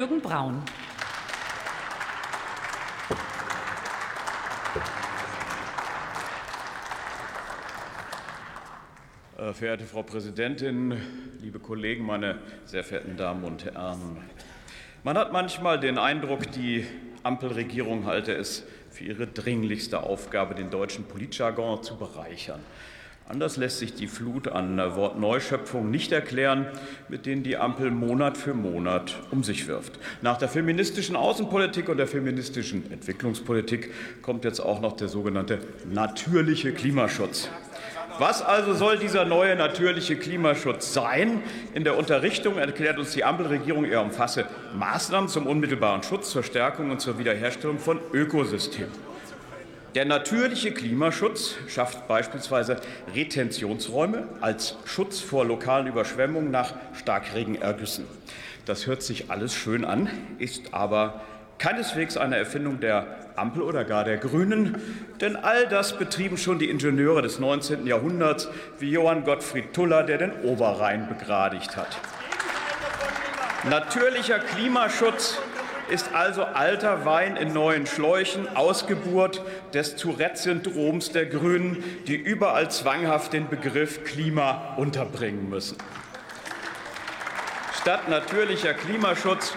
Jürgen Braun. Äh, verehrte Frau Präsidentin, liebe Kollegen, meine sehr verehrten Damen und Herren! Man hat manchmal den Eindruck, die Ampelregierung halte es für ihre dringlichste Aufgabe, den deutschen Politjargon zu bereichern. Anders lässt sich die Flut an Wortneuschöpfungen nicht erklären, mit denen die Ampel Monat für Monat um sich wirft. Nach der feministischen Außenpolitik und der feministischen Entwicklungspolitik kommt jetzt auch noch der sogenannte natürliche Klimaschutz. Was also soll dieser neue natürliche Klimaschutz sein? In der Unterrichtung erklärt uns die Ampelregierung, er umfasse Maßnahmen zum unmittelbaren Schutz, zur Stärkung und zur Wiederherstellung von Ökosystemen. Der natürliche Klimaschutz schafft beispielsweise Retentionsräume als Schutz vor lokalen Überschwemmungen nach Starkregenergüssen. Das hört sich alles schön an, ist aber keineswegs eine Erfindung der Ampel oder gar der Grünen, denn all das betrieben schon die Ingenieure des 19. Jahrhunderts wie Johann Gottfried Tuller, der den Oberrhein begradigt hat. Natürlicher Klimaschutz ist also alter Wein in neuen Schläuchen, Ausgeburt des Tourette-Syndroms der Grünen, die überall zwanghaft den Begriff Klima unterbringen müssen. Statt natürlicher Klimaschutz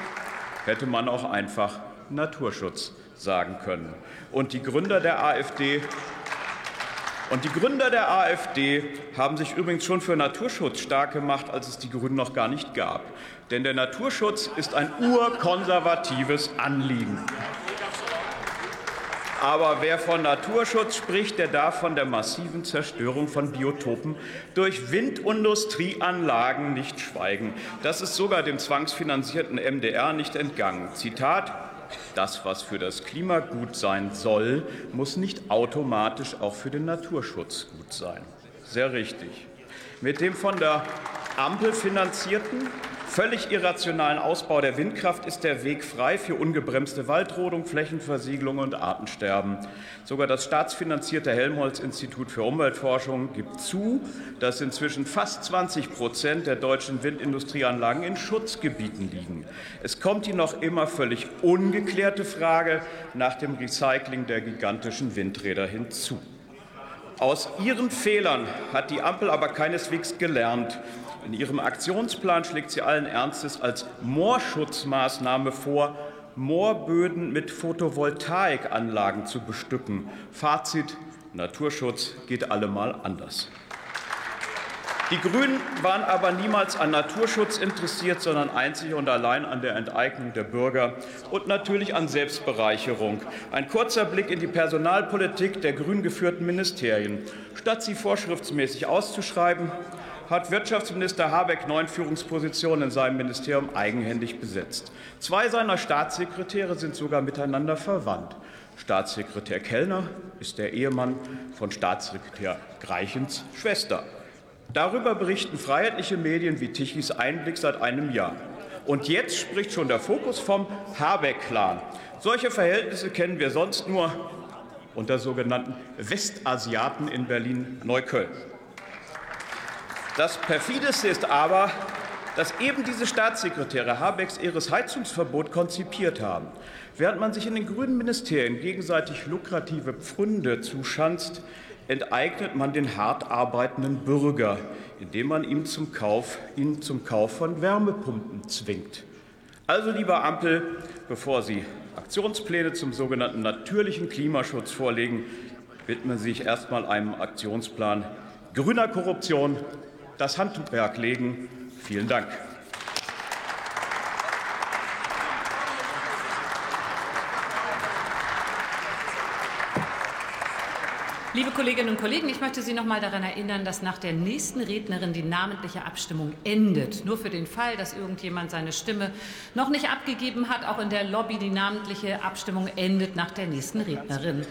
hätte man auch einfach Naturschutz sagen können. Und die Gründer der AfD und die Gründer der AfD haben sich übrigens schon für Naturschutz stark gemacht, als es die Grünen noch gar nicht gab. Denn der Naturschutz ist ein urkonservatives Anliegen. Aber wer von Naturschutz spricht, der darf von der massiven Zerstörung von Biotopen durch Windindustrieanlagen nicht schweigen. Das ist sogar dem zwangsfinanzierten MDR nicht entgangen. Zitat das, was für das Klima gut sein soll, muss nicht automatisch auch für den Naturschutz gut sein. Sehr richtig. Mit dem von der Ampel finanzierten völlig irrationalen Ausbau der Windkraft ist der Weg frei für ungebremste Waldrodung, Flächenversiegelung und Artensterben. Sogar das staatsfinanzierte Helmholtz-Institut für Umweltforschung gibt zu, dass inzwischen fast 20 Prozent der deutschen Windindustrieanlagen in Schutzgebieten liegen. Es kommt die noch immer völlig ungeklärte Frage nach dem Recycling der gigantischen Windräder hinzu. Aus ihren Fehlern hat die Ampel aber keineswegs gelernt. In ihrem Aktionsplan schlägt sie allen Ernstes als Moorschutzmaßnahme vor, Moorböden mit Photovoltaikanlagen zu bestücken. Fazit: Naturschutz geht allemal anders. Die Grünen waren aber niemals an Naturschutz interessiert, sondern einzig und allein an der Enteignung der Bürger und natürlich an Selbstbereicherung. Ein kurzer Blick in die Personalpolitik der grün geführten Ministerien. Statt sie vorschriftsmäßig auszuschreiben, hat Wirtschaftsminister Habeck neun Führungspositionen in seinem Ministerium eigenhändig besetzt. Zwei seiner Staatssekretäre sind sogar miteinander verwandt. Staatssekretär Kellner ist der Ehemann von Staatssekretär Greichens Schwester. Darüber berichten freiheitliche Medien wie Tichys Einblick seit einem Jahr. Und jetzt spricht schon der Fokus vom Habeck-Clan. Solche Verhältnisse kennen wir sonst nur unter sogenannten Westasiaten in Berlin-Neukölln. Das perfideste ist aber, dass eben diese Staatssekretäre Habecks ihres Heizungsverbot konzipiert haben. Während man sich in den grünen Ministerien gegenseitig lukrative Pfründe zuschanzt, enteignet man den hart arbeitenden Bürger, indem man ihn zum Kauf, ihn zum Kauf von Wärmepumpen zwingt. Also, lieber Ampel, bevor Sie Aktionspläne zum sogenannten natürlichen Klimaschutz vorlegen, widmen Sie sich erst einmal einem Aktionsplan grüner Korruption das Handwerk legen. Vielen Dank. Liebe Kolleginnen und Kollegen, ich möchte Sie noch mal daran erinnern, dass nach der nächsten Rednerin die namentliche Abstimmung endet. Nur für den Fall, dass irgendjemand seine Stimme noch nicht abgegeben hat, auch in der Lobby die namentliche Abstimmung endet nach der nächsten Rednerin.